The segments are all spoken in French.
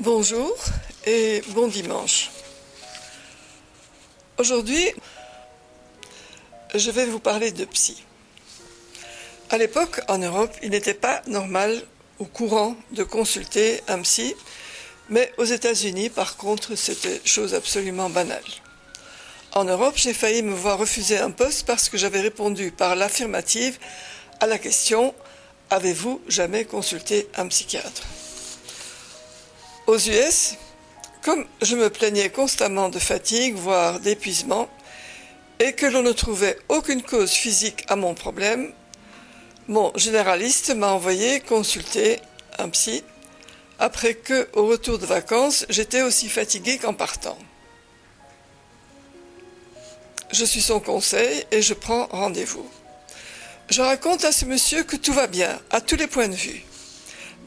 Bonjour et bon dimanche. Aujourd'hui, je vais vous parler de psy. À l'époque, en Europe, il n'était pas normal ou courant de consulter un psy, mais aux États-Unis, par contre, c'était chose absolument banale. En Europe, j'ai failli me voir refuser un poste parce que j'avais répondu par l'affirmative à la question Avez-vous jamais consulté un psychiatre? Aux US, comme je me plaignais constamment de fatigue, voire d'épuisement, et que l'on ne trouvait aucune cause physique à mon problème, mon généraliste m'a envoyé consulter un psy, après que, au retour de vacances, j'étais aussi fatigué qu'en partant. Je suis son conseil et je prends rendez-vous. Je raconte à ce monsieur que tout va bien, à tous les points de vue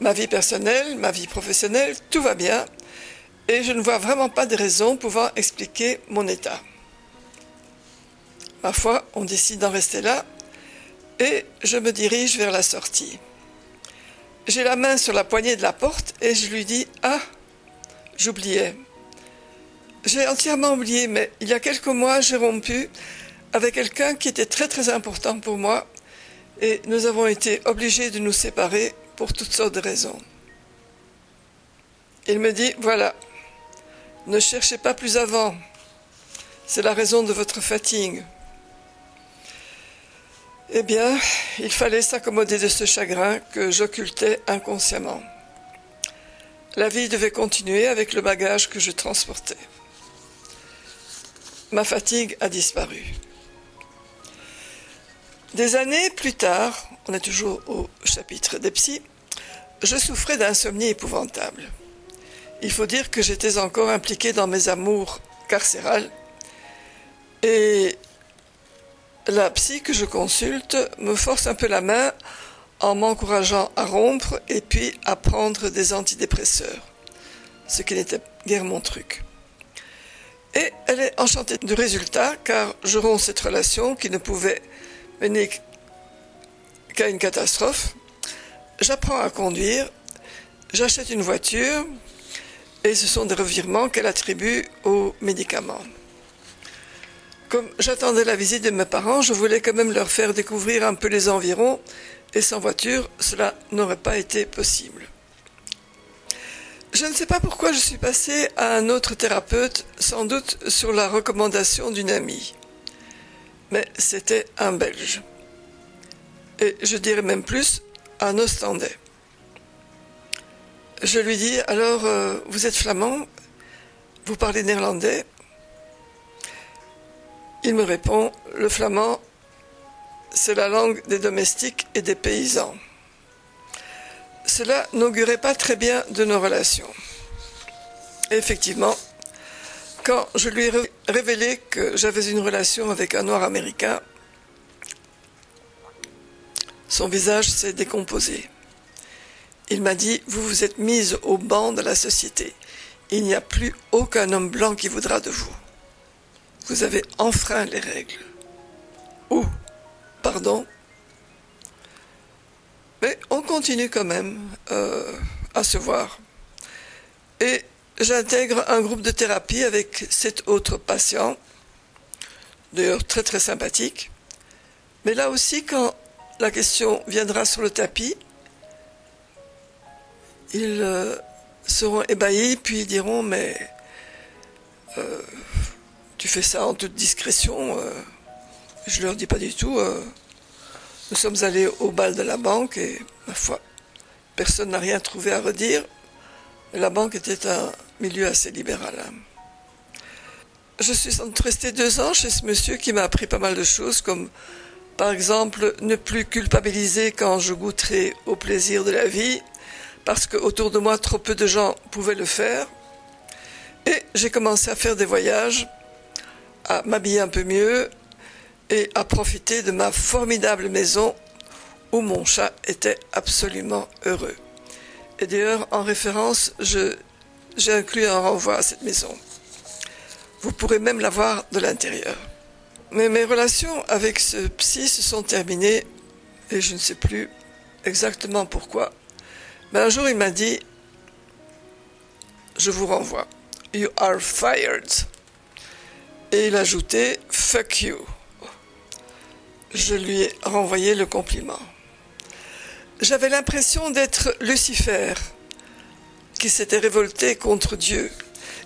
ma vie personnelle, ma vie professionnelle, tout va bien et je ne vois vraiment pas de raison pouvant expliquer mon état. Ma foi, on décide d'en rester là et je me dirige vers la sortie. J'ai la main sur la poignée de la porte et je lui dis Ah, j'oubliais. J'ai entièrement oublié, mais il y a quelques mois, j'ai rompu avec quelqu'un qui était très très important pour moi et nous avons été obligés de nous séparer pour toutes sortes de raisons. Il me dit, voilà, ne cherchez pas plus avant, c'est la raison de votre fatigue. Eh bien, il fallait s'accommoder de ce chagrin que j'occultais inconsciemment. La vie devait continuer avec le bagage que je transportais. Ma fatigue a disparu. Des années plus tard, on est toujours au chapitre des psys, je souffrais d'insomnie épouvantable. Il faut dire que j'étais encore impliqué dans mes amours carcérales et la psy que je consulte me force un peu la main en m'encourageant à rompre et puis à prendre des antidépresseurs, ce qui n'était guère mon truc. Et elle est enchantée du résultat car je romps cette relation qui ne pouvait mener qu'à une catastrophe j'apprends à conduire, j'achète une voiture et ce sont des revirements qu'elle attribue aux médicaments. Comme j'attendais la visite de mes parents, je voulais quand même leur faire découvrir un peu les environs et sans voiture, cela n'aurait pas été possible. Je ne sais pas pourquoi je suis passé à un autre thérapeute, sans doute sur la recommandation d'une amie. Mais c'était un Belge. Et je dirais même plus, un Ostendais. Je lui dis alors, euh, vous êtes flamand, vous parlez néerlandais? Il me répond, le flamand, c'est la langue des domestiques et des paysans. Cela n'augurait pas très bien de nos relations. effectivement, quand je lui ai révélé que j'avais une relation avec un noir américain, son visage s'est décomposé. Il m'a dit, vous vous êtes mise au banc de la société. Il n'y a plus aucun homme blanc qui voudra de vous. Vous avez enfreint les règles. Ou, pardon. Mais on continue quand même euh, à se voir. Et j'intègre un groupe de thérapie avec cet autre patient, d'ailleurs très très sympathique. Mais là aussi, quand la question viendra sur le tapis. Ils euh, seront ébahis, puis ils diront Mais euh, tu fais ça en toute discrétion. Euh. je leur dis pas du tout. nous sommes allés au bal de la banque et, ma foi, personne n'a rien trouvé à redire. la banque était un milieu assez libéral. Hein. Je suis restée deux ans chez ce monsieur qui m'a appris pas mal de choses, comme par exemple, ne plus culpabiliser quand je goûterai au plaisir de la vie, parce que autour de moi, trop peu de gens pouvaient le faire. Et j'ai commencé à faire des voyages, à m'habiller un peu mieux et à profiter de ma formidable maison où mon chat était absolument heureux. Et d'ailleurs, en référence, j'ai inclus un renvoi à cette maison. Vous pourrez même la voir de l'intérieur. Mais mes relations avec ce psy se sont terminées et je ne sais plus exactement pourquoi. Mais un jour, il m'a dit je vous renvoie. You are fired. Et il ajoutait Fuck you. Je lui ai renvoyé le compliment. J'avais l'impression d'être Lucifer, qui s'était révolté contre Dieu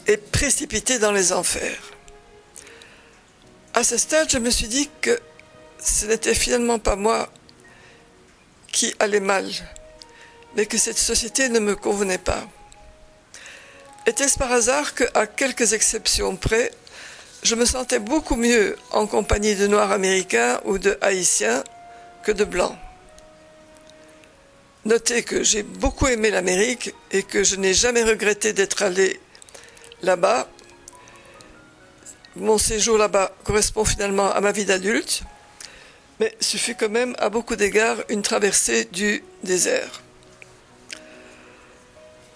et précipité dans les enfers. À ce stade, je me suis dit que ce n'était finalement pas moi qui allait mal, mais que cette société ne me convenait pas. Était-ce par hasard qu'à quelques exceptions près, je me sentais beaucoup mieux en compagnie de Noirs américains ou de Haïtiens que de Blancs? Notez que j'ai beaucoup aimé l'Amérique et que je n'ai jamais regretté d'être allé là-bas. Mon séjour là-bas correspond finalement à ma vie d'adulte, mais ce fut quand même à beaucoup d'égards une traversée du désert.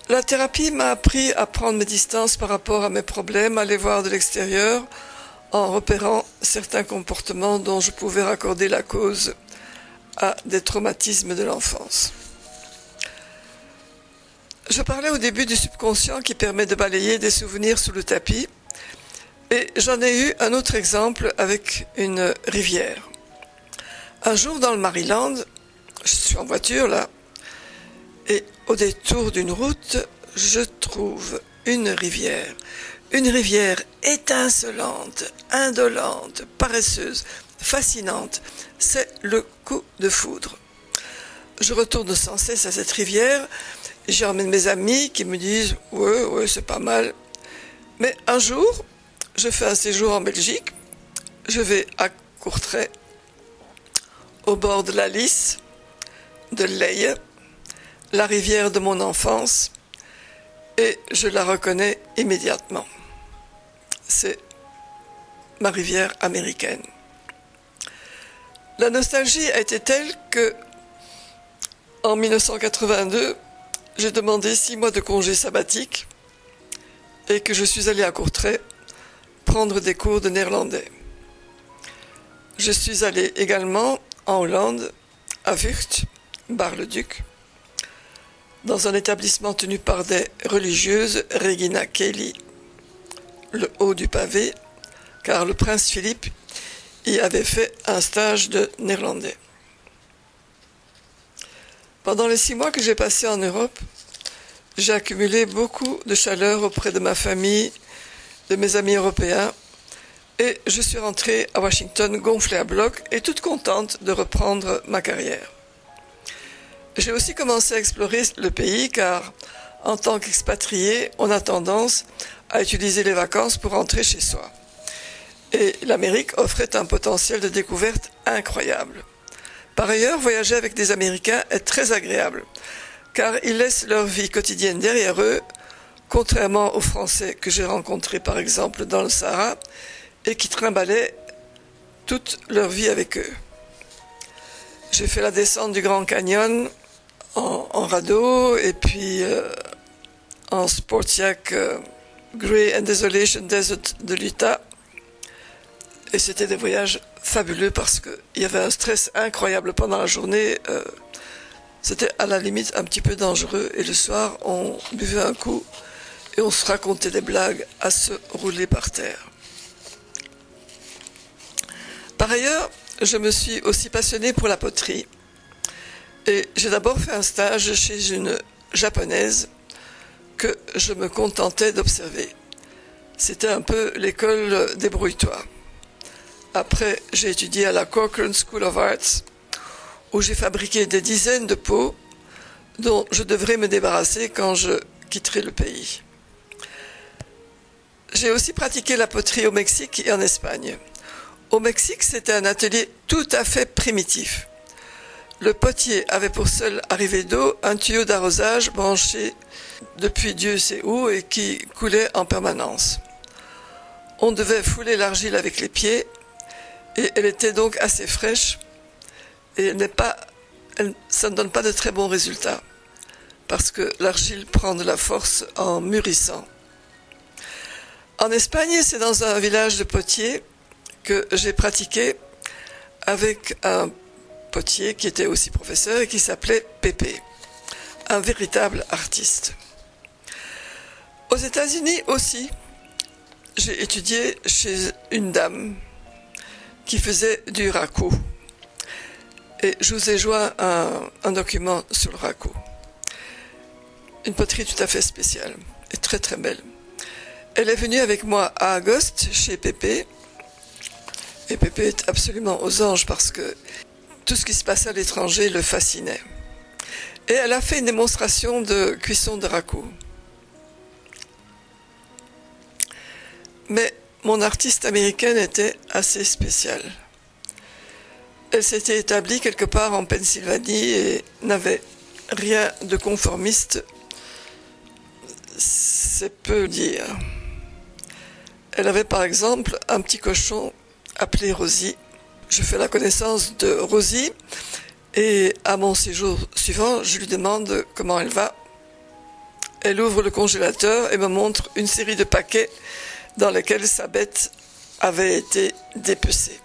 La thérapie m'a appris à prendre mes distances par rapport à mes problèmes, à les voir de l'extérieur, en repérant certains comportements dont je pouvais raccorder la cause à des traumatismes de l'enfance. Je parlais au début du subconscient qui permet de balayer des souvenirs sous le tapis, et j'en ai eu un autre exemple avec une rivière. Un jour dans le Maryland, je suis en voiture là, et au détour d'une route, je trouve une rivière. Une rivière étincelante, indolente, paresseuse, fascinante. C'est le coup de foudre. Je retourne sans cesse à cette rivière J'emmène mes amis qui me disent Ouais, ouais, c'est pas mal. Mais un jour, je fais un séjour en Belgique. Je vais à Courtrai, au bord de la Lys, de Leye, la rivière de mon enfance, et je la reconnais immédiatement. C'est ma rivière américaine. La nostalgie a été telle que, en 1982, j'ai demandé six mois de congé sabbatique et que je suis allé à Courtrai prendre des cours de néerlandais. Je suis allé également en Hollande, à Vught, Bar-le-Duc, dans un établissement tenu par des religieuses, Regina Kelly, le haut du pavé, car le prince Philippe y avait fait un stage de néerlandais. Pendant les six mois que j'ai passés en Europe, j'ai accumulé beaucoup de chaleur auprès de ma famille, de mes amis européens, et je suis rentrée à Washington gonflée à bloc et toute contente de reprendre ma carrière. J'ai aussi commencé à explorer le pays car, en tant qu'expatrié, on a tendance à utiliser les vacances pour rentrer chez soi. Et l'Amérique offrait un potentiel de découverte incroyable. Par ailleurs, voyager avec des Américains est très agréable, car ils laissent leur vie quotidienne derrière eux, contrairement aux Français que j'ai rencontrés par exemple dans le Sahara, et qui trimbalaient toute leur vie avec eux. J'ai fait la descente du Grand Canyon en, radeau et puis euh, en Sportiac euh, Grey and Desolation Desert de l'Utah. Et c'était des voyages fabuleux parce qu'il y avait un stress incroyable pendant la journée. Euh, c'était à la limite un petit peu dangereux. Et le soir, on buvait un coup et on se racontait des blagues à se rouler par terre. Par ailleurs, je me suis aussi passionnée pour la poterie. Et j'ai d'abord fait un stage chez une japonaise que je me contentais d'observer. C'était un peu l'école débrouille-toi. Après, j'ai étudié à la Corcoran School of Arts, où j'ai fabriqué des dizaines de pots dont je devrais me débarrasser quand je quitterai le pays. J'ai aussi pratiqué la poterie au Mexique et en Espagne. Au Mexique, c'était un atelier tout à fait primitif. Le potier avait pour seule arrivée d'eau un tuyau d'arrosage branché depuis Dieu sait où et qui coulait en permanence. On devait fouler l'argile avec les pieds et elle était donc assez fraîche et elle pas, ça ne donne pas de très bons résultats parce que l'argile prend de la force en mûrissant. En Espagne, c'est dans un village de potiers que j'ai pratiqué avec un potier qui était aussi professeur et qui s'appelait Pépé, un véritable artiste. Aux États-Unis aussi, j'ai étudié chez une dame qui faisait du raku. Et je vous ai joint un, document sur le raku. Une poterie tout à fait spéciale et très très belle. Elle est venue avec moi à Agoste chez Pépé. Et Pépé est absolument aux anges parce que tout ce qui se passait à l'étranger le fascinait. Et elle a fait une démonstration de cuisson de raku. Mais mon artiste américaine était assez spéciale. Elle s'était établie quelque part en Pennsylvanie et n'avait rien de conformiste. C'est peu dire. Elle avait par exemple un petit cochon appelé Rosie. Je fais la connaissance de Rosie et à mon séjour suivant, je lui demande comment elle va. Elle ouvre le congélateur et me montre une série de paquets dans lesquels sa bête avait été dépecée.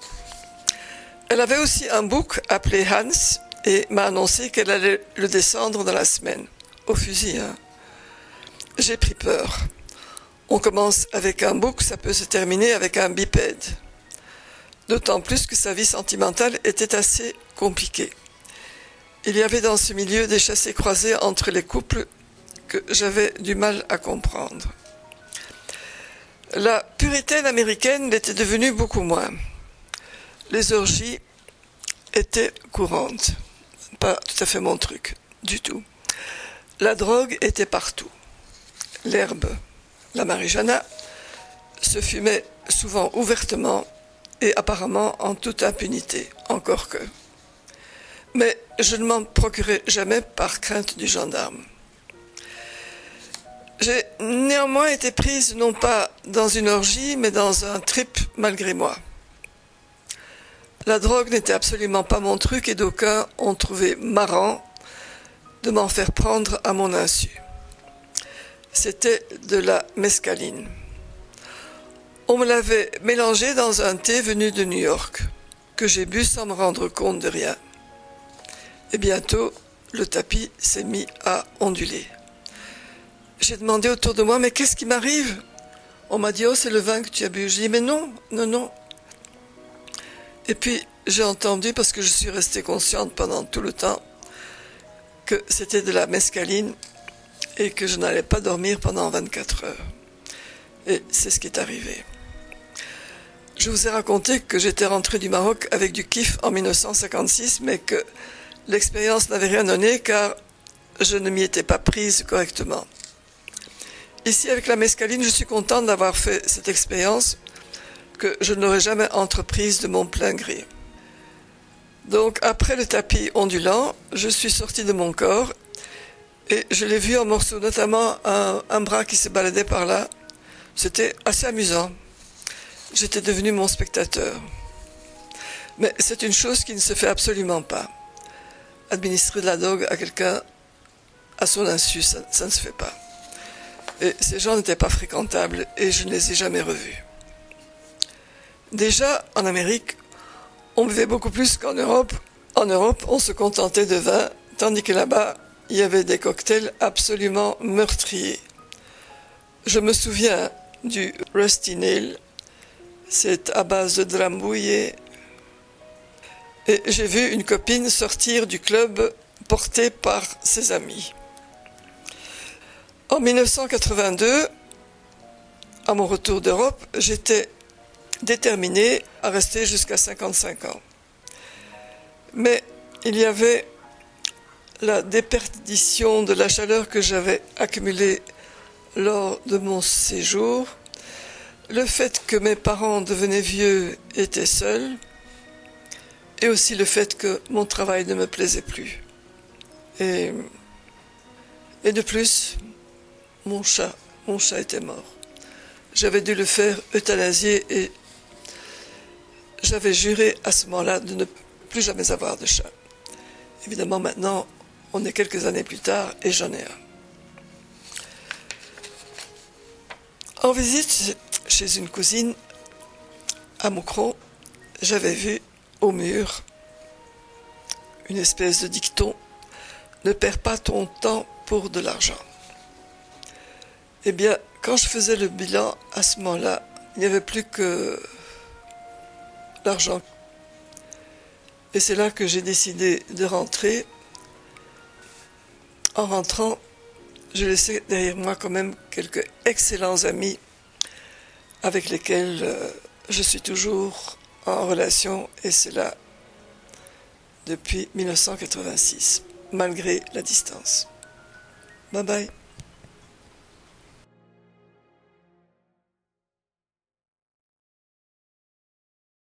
Elle avait aussi un bouc appelé Hans et m'a annoncé qu'elle allait le descendre dans la semaine, au fusil. Hein. J'ai pris peur. On commence avec un bouc, ça peut se terminer avec un bipède. D'autant plus que sa vie sentimentale était assez compliquée. Il y avait dans ce milieu des chassés croisés entre les couples que j'avais du mal à comprendre. La puritaine américaine l'était devenue beaucoup moins. Les orgies étaient courantes. Pas tout à fait mon truc, du tout. La drogue était partout. L'herbe, la marijuana, se fumait souvent ouvertement et apparemment en toute impunité, encore que. Mais je ne m'en procurais jamais par crainte du gendarme. J'ai néanmoins été prise non pas dans une orgie, mais dans un trip malgré moi. La drogue n'était absolument pas mon truc et d'aucuns ont trouvé marrant de m'en faire prendre à mon insu. C'était de la mescaline. On me l'avait mélangé dans un thé venu de New York, que j'ai bu sans me rendre compte de rien. Et bientôt, le tapis s'est mis à onduler. J'ai demandé autour de moi, mais qu'est-ce qui m'arrive? On m'a dit, oh, c'est le vin que tu as bu. J'ai dit, mais non, non, non. Et puis, j'ai entendu, parce que je suis restée consciente pendant tout le temps, que c'était de la mescaline et que je n'allais pas dormir pendant 24 heures. Et c'est ce qui est arrivé. Je vous ai raconté que j'étais rentré du Maroc avec du kiff en 1956, mais que l'expérience n'avait rien donné car je ne m'y étais pas prise correctement. Ici, avec la mescaline, je suis contente d'avoir fait cette expérience que je n'aurais jamais entreprise de mon plein gré. Donc, après le tapis ondulant, je suis sortie de mon corps et je l'ai vu en morceaux, notamment un, bras qui se baladait par là. C'était assez amusant. J'étais devenu mon spectateur. Mais c'est une chose qui ne se fait absolument pas. Administrer de la drogue à quelqu'un à son insu, ça ne se fait pas. Et ces gens n'étaient pas fréquentables et je ne les ai jamais revus. Déjà, en Amérique, on buvait beaucoup plus qu'en Europe. En Europe, on se contentait de vin, tandis que là-bas, il y avait des cocktails absolument meurtriers. Je me souviens du Rusty Nail, c'est à base de drambouille. Et j'ai vu une copine sortir du club portée par ses amis. En 1982, à mon retour d'Europe, j'étais déterminé à rester jusqu'à 55 ans. Mais il y avait la déperdition de la chaleur que j'avais accumulée lors de mon séjour, le fait que mes parents devenaient vieux étaient seuls, et aussi le fait que mon travail ne me plaisait plus. Et, et de plus, mon chat, mon chat était mort. J'avais dû le faire euthanasier et j'avais juré à ce moment-là de ne plus jamais avoir de chat. Évidemment, maintenant, on est quelques années plus tard et j'en ai un. En visite chez une cousine à Moucron, j'avais vu au mur une espèce de dicton Ne perds pas ton temps pour de l'argent. Eh bien, Quand je faisais le bilan à ce moment-là, il n'y avait plus que l'argent. Et c'est là que j'ai décidé de rentrer. En rentrant, j'ai laissé derrière moi quand même quelques excellents amis avec lesquels euh, je suis toujours en relation et c'est là depuis 1986, malgré la distance. Bye bye.